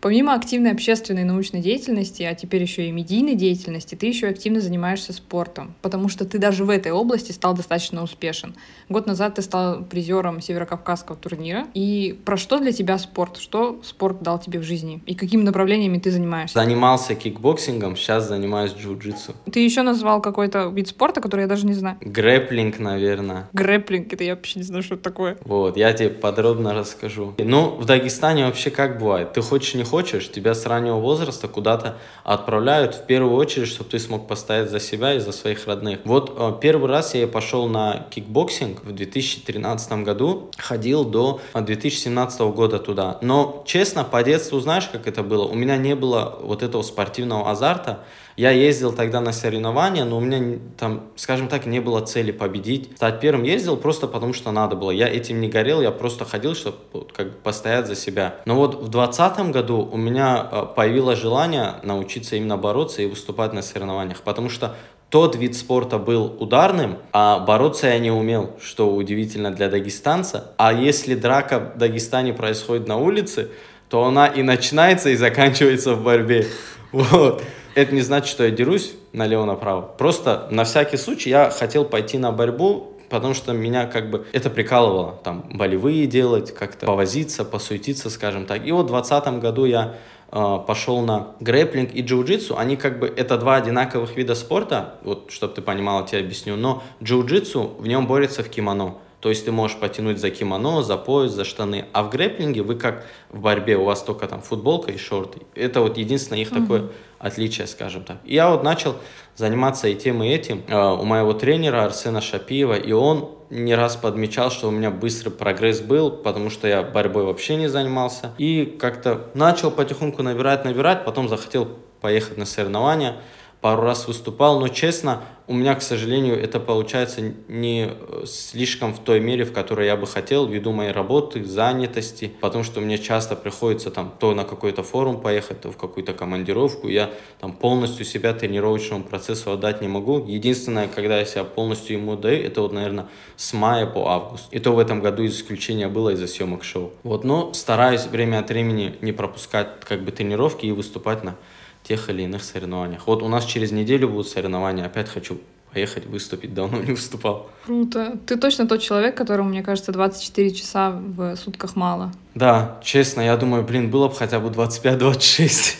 Помимо активной общественной и научной деятельности, а теперь еще и медийной деятельности, ты еще активно занимаешься спортом, потому что ты даже в этой области стал достаточно успешен. Год назад ты стал призером Северокавказского турнира. И про что для тебя спорт? Что спорт дал тебе в жизни? И какими направлениями ты занимаешься? Занимался кикбоксингом, сейчас занимаюсь джиу-джитсу. Ты еще назвал какой-то вид спорта, который я даже не знаю. Грэплинг, наверное. Грэплинг, это я вообще не знаю, что это такое. Вот, я тебе подробно расскажу. Ну, в Дагестане вообще как бывает? Ты хочешь не хочешь, тебя с раннего возраста куда-то отправляют в первую очередь, чтобы ты смог постоять за себя и за своих родных. Вот э, первый раз я пошел на кикбоксинг в 2013 году, ходил до 2017 года туда. Но, честно, по детству знаешь, как это было? У меня не было вот этого спортивного азарта, я ездил тогда на соревнования, но у меня там, скажем так, не было цели победить. Стать первым ездил просто потому, что надо было. Я этим не горел, я просто ходил, чтобы как бы постоять за себя. Но вот в 2020 году у меня э, появилось желание научиться именно бороться и выступать на соревнованиях, потому что тот вид спорта был ударным, а бороться я не умел, что удивительно для дагестанца. А если драка в Дагестане происходит на улице, то она и начинается, и заканчивается в борьбе. Вот. Это не значит, что я дерусь налево-направо. Просто на всякий случай я хотел пойти на борьбу, потому что меня как бы это прикалывало. Там болевые делать, как-то повозиться, посуетиться, скажем так. И вот в 2020 году я э, пошел на грэплинг и джиу-джитсу. Они как бы, это два одинаковых вида спорта, вот, чтобы ты понимал, я тебе объясню. Но джиу-джитсу в нем борется в кимоно. То есть ты можешь потянуть за кимоно, за пояс, за штаны. А в грэплинге вы как в борьбе, у вас только там футболка и шорты. Это вот единственное их mm-hmm. такое отличие, скажем так. Я вот начал заниматься и тем, и этим э, у моего тренера Арсена Шапиева, и он не раз подмечал, что у меня быстрый прогресс был, потому что я борьбой вообще не занимался. И как-то начал потихоньку набирать, набирать, потом захотел поехать на соревнования, пару раз выступал, но честно, у меня, к сожалению, это получается не э, слишком в той мере, в которой я бы хотел, ввиду моей работы, занятости, потому что мне часто приходится там то на какой-то форум поехать, то в какую-то командировку, я там полностью себя тренировочному процессу отдать не могу. Единственное, когда я себя полностью ему даю, это вот, наверное, с мая по август. И то в этом году исключение было из-за съемок шоу. Вот, но стараюсь время от времени не пропускать как бы тренировки и выступать на тех или иных соревнованиях. Вот у нас через неделю будут соревнования, опять хочу поехать выступить, давно не выступал. Круто. Ты точно тот человек, которому, мне кажется, 24 часа в сутках мало. Да, честно, я думаю, блин, было бы хотя бы 25-26.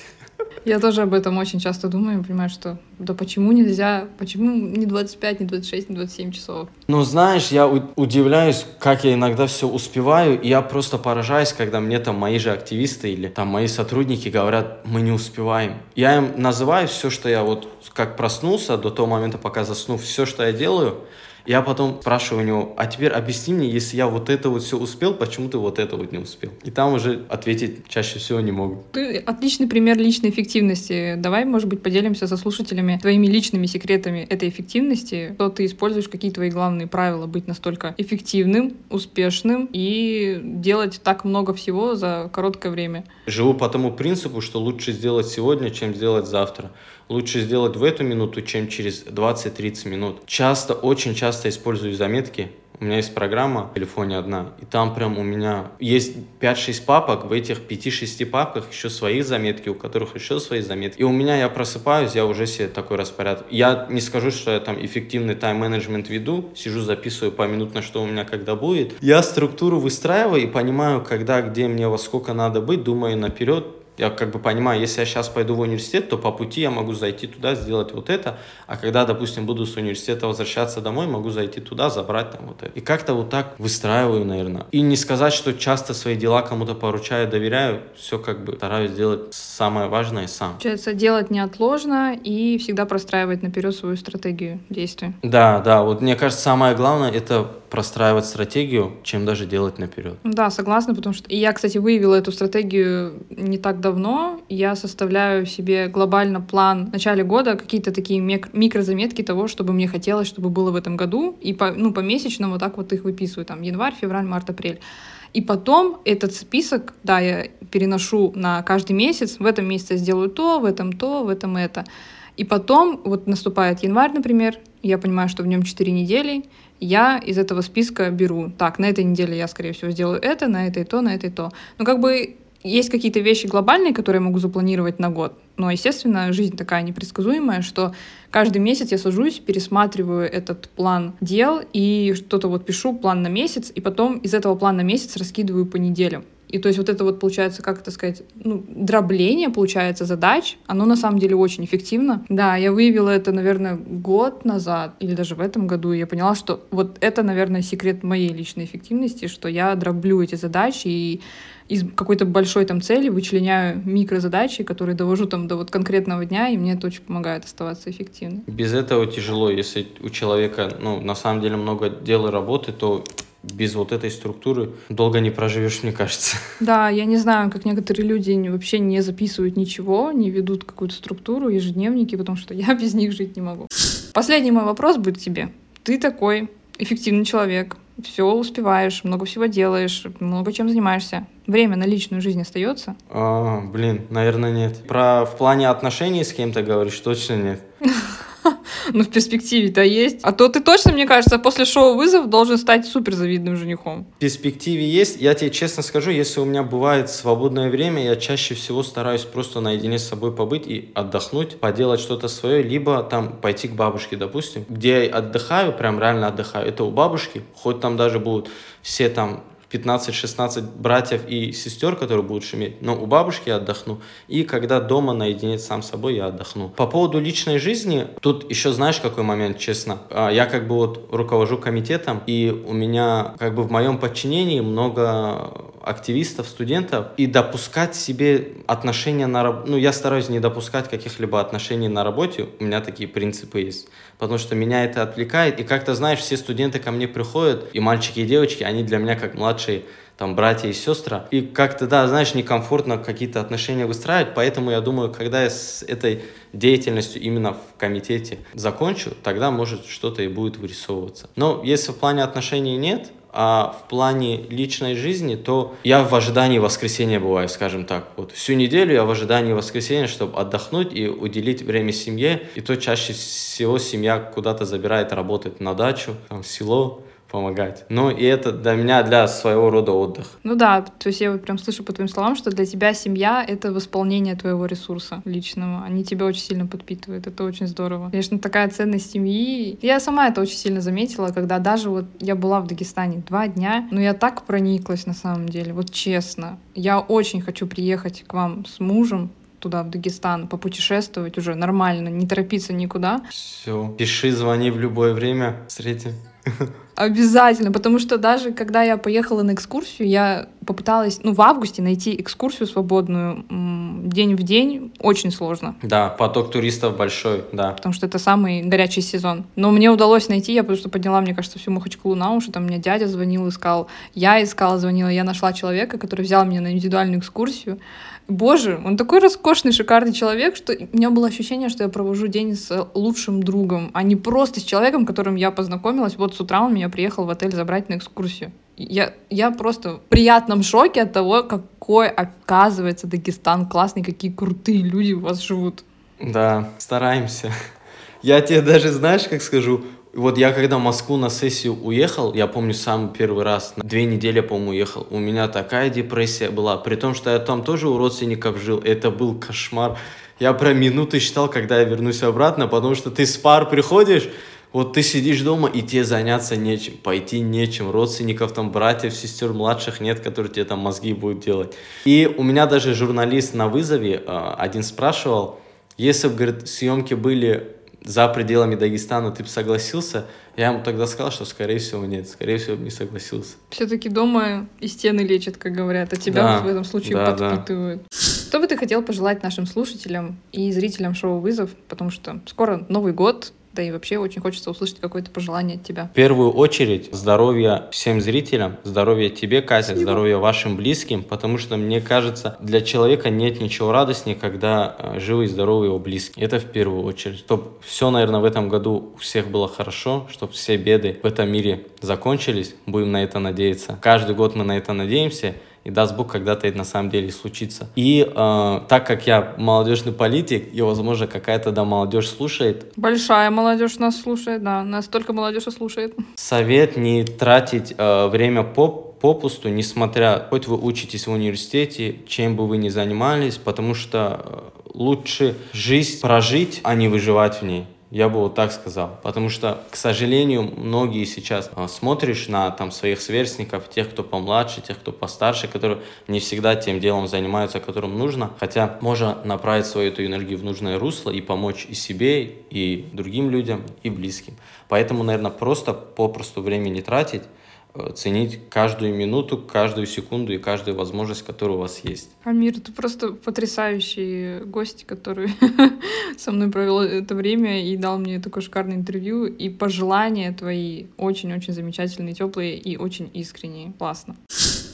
Я тоже об этом очень часто думаю, понимаю, что да почему нельзя, почему не 25, не 26, не 27 часов? Ну, знаешь, я удивляюсь, как я иногда все успеваю, и я просто поражаюсь, когда мне там мои же активисты или там мои сотрудники говорят, мы не успеваем. Я им называю все, что я вот как проснулся до того момента, пока засну, все, что я делаю, я потом спрашиваю у него, а теперь объясни мне, если я вот это вот все успел, почему ты вот это вот не успел? И там уже ответить чаще всего не могу. Ты отличный пример личной эффективности. Давай, может быть, поделимся со слушателями твоими личными секретами этой эффективности. Что ты используешь, какие твои главные правила быть настолько эффективным, успешным и делать так много всего за короткое время? Живу по тому принципу, что лучше сделать сегодня, чем сделать завтра лучше сделать в эту минуту, чем через 20-30 минут. Часто, очень часто использую заметки. У меня есть программа в телефоне одна, и там прям у меня есть 5-6 папок, в этих 5-6 папках еще свои заметки, у которых еще свои заметки. И у меня я просыпаюсь, я уже себе такой распорядок. Я не скажу, что я там эффективный тайм-менеджмент веду, сижу, записываю по минутно, что у меня когда будет. Я структуру выстраиваю и понимаю, когда, где мне, во сколько надо быть, думаю наперед, я как бы понимаю, если я сейчас пойду в университет, то по пути я могу зайти туда, сделать вот это, а когда, допустим, буду с университета возвращаться домой, могу зайти туда, забрать там вот это. И как-то вот так выстраиваю, наверное. И не сказать, что часто свои дела кому-то поручаю, доверяю, все как бы стараюсь делать самое важное сам. Получается, делать неотложно и всегда простраивать наперед свою стратегию действий. Да, да, вот мне кажется, самое главное это простраивать стратегию, чем даже делать наперед. Да, согласна, потому что и я, кстати, выявила эту стратегию не так давно. Я составляю себе глобально план в начале года, какие-то такие микрозаметки того, чтобы мне хотелось, чтобы было в этом году, и по, ну, помесячно вот так вот их выписываю, там, январь, февраль, март, апрель. И потом этот список, да, я переношу на каждый месяц. В этом месяце я сделаю то, в этом то, в этом это. И потом, вот наступает январь, например, я понимаю, что в нем 4 недели, я из этого списка беру, так, на этой неделе я, скорее всего, сделаю это, на этой то, на этой то. Ну, как бы есть какие-то вещи глобальные, которые я могу запланировать на год, но, естественно, жизнь такая непредсказуемая, что каждый месяц я сажусь, пересматриваю этот план дел и что-то вот пишу, план на месяц, и потом из этого плана на месяц раскидываю по неделям. И то есть вот это вот получается, как это сказать, ну, дробление, получается, задач, оно на самом деле очень эффективно. Да, я выявила это, наверное, год назад или даже в этом году, и я поняла, что вот это, наверное, секрет моей личной эффективности, что я дроблю эти задачи и из какой-то большой там цели вычленяю микрозадачи, которые довожу там до вот конкретного дня, и мне это очень помогает оставаться эффективным. Без этого тяжело, если у человека, ну, на самом деле много дел и работы, то без вот этой структуры долго не проживешь, мне кажется. Да, я не знаю, как некоторые люди вообще не записывают ничего, не ведут какую-то структуру, ежедневники, потому что я без них жить не могу. Последний мой вопрос будет тебе. Ты такой эффективный человек, все успеваешь, много всего делаешь, много чем занимаешься. Время на личную жизнь остается? А, блин, наверное, нет. Про в плане отношений с кем-то говоришь, точно нет. Ну, в перспективе-то есть. А то ты точно, мне кажется, после шоу «Вызов» должен стать супер завидным женихом. В перспективе есть. Я тебе честно скажу, если у меня бывает свободное время, я чаще всего стараюсь просто наедине с собой побыть и отдохнуть, поделать что-то свое, либо там пойти к бабушке, допустим, где я отдыхаю, прям реально отдыхаю. Это у бабушки, хоть там даже будут все там 15-16 братьев и сестер, которые будут шуметь, но у бабушки я отдохну. И когда дома наедине сам собой я отдохну. По поводу личной жизни, тут еще знаешь какой момент, честно. А, я как бы вот руковожу комитетом, и у меня как бы в моем подчинении много активистов, студентов, и допускать себе отношения на работе, ну, я стараюсь не допускать каких-либо отношений на работе, у меня такие принципы есть, потому что меня это отвлекает, и как-то, знаешь, все студенты ко мне приходят, и мальчики, и девочки, они для меня как младшие там братья и сестры. И как-то, да, знаешь, некомфортно какие-то отношения выстраивать, поэтому я думаю, когда я с этой деятельностью именно в комитете закончу, тогда может что-то и будет вырисовываться. Но если в плане отношений нет, а в плане личной жизни, то я в ожидании воскресенья бываю, скажем так. Вот всю неделю я в ожидании воскресенья, чтобы отдохнуть и уделить время семье. И то чаще всего семья куда-то забирает работать на дачу, там, в село помогать. Ну, и это для меня для своего рода отдых. Ну да, то есть я вот прям слышу по твоим словам, что для тебя семья — это восполнение твоего ресурса личного. Они тебя очень сильно подпитывают, это очень здорово. Конечно, такая ценность семьи. Я сама это очень сильно заметила, когда даже вот я была в Дагестане два дня, но я так прониклась на самом деле, вот честно. Я очень хочу приехать к вам с мужем, туда, в Дагестан, попутешествовать уже нормально, не торопиться никуда. Все, пиши, звони в любое время, встретим. Обязательно, потому что даже когда я поехала на экскурсию, я попыталась, ну, в августе найти экскурсию свободную день в день очень сложно. Да, поток туристов большой, да. Потому что это самый горячий сезон. Но мне удалось найти, я потому что подняла, мне кажется, всю Махачкалу на уши, там мне дядя звонил, искал, я искала, звонила, я нашла человека, который взял меня на индивидуальную экскурсию. Боже, он такой роскошный, шикарный человек, что у меня было ощущение, что я провожу день с лучшим другом, а не просто с человеком, которым я познакомилась. Вот с утра он меня приехал в отель забрать на экскурсию. Я, я просто в приятном шоке от того, какой, оказывается, Дагестан классный, какие крутые люди у вас живут. Да, стараемся. Я тебе даже, знаешь, как скажу, вот я когда в Москву на сессию уехал, я помню самый первый раз, на две недели, по-моему, уехал, у меня такая депрессия была, при том, что я там тоже у родственников жил, это был кошмар. Я про минуты считал, когда я вернусь обратно, потому что ты с пар приходишь, вот ты сидишь дома, и тебе заняться нечем, пойти нечем, родственников там, братьев, сестер младших нет, которые тебе там мозги будут делать. И у меня даже журналист на вызове а, один спрашивал, если бы, говорит, съемки были за пределами Дагестана, ты бы согласился? Я ему тогда сказал, что, скорее всего, нет. Скорее всего, не согласился. Все-таки дома и стены лечат, как говорят, а тебя да, в этом случае да, подпитывают. Да. Что бы ты хотел пожелать нашим слушателям и зрителям шоу «Вызов»? Потому что скоро Новый год, да и вообще очень хочется услышать какое-то пожелание от тебя. В первую очередь здоровья всем зрителям, здоровья тебе, Катя, Спасибо. здоровья вашим близким, потому что мне кажется, для человека нет ничего радостнее, когда э, живы и здоровы его близкие. Это в первую очередь. Чтобы все, наверное, в этом году у всех было хорошо, чтобы все беды в этом мире закончились, будем на это надеяться. Каждый год мы на это надеемся, и даст Бог, когда-то это на самом деле случится. И э, так как я молодежный политик, и, возможно, какая-то да молодежь слушает. Большая молодежь нас слушает, да, настолько молодежь и слушает. Совет не тратить э, время по попусту, несмотря, хоть вы учитесь в университете, чем бы вы ни занимались, потому что э, лучше жизнь прожить, а не выживать в ней. Я бы вот так сказал. Потому что, к сожалению, многие сейчас а, смотришь на там своих сверстников, тех, кто помладше, тех, кто постарше, которые не всегда тем делом занимаются, которым нужно. Хотя можно направить свою эту энергию в нужное русло и помочь и себе, и другим людям, и близким. Поэтому, наверное, просто попросту время не тратить, ценить каждую минуту, каждую секунду и каждую возможность, которая у вас есть. Амир, ты просто потрясающий гость, который со мной провел это время и дал мне такое шикарное интервью. И пожелания твои очень-очень замечательные, теплые и очень искренние. Классно.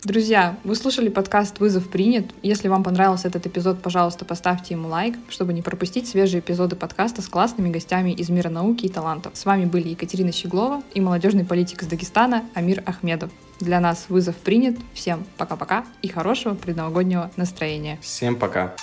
Друзья, вы слушали подкаст «Вызов принят». Если вам понравился этот эпизод, пожалуйста, поставьте ему лайк, чтобы не пропустить свежие эпизоды подкаста с классными гостями из мира науки и талантов. С вами были Екатерина Щеглова и молодежный политик из Дагестана Амир Ахмедов. Для нас вызов принят. Всем пока-пока и хорошего предновогоднего настроения. Всем пока.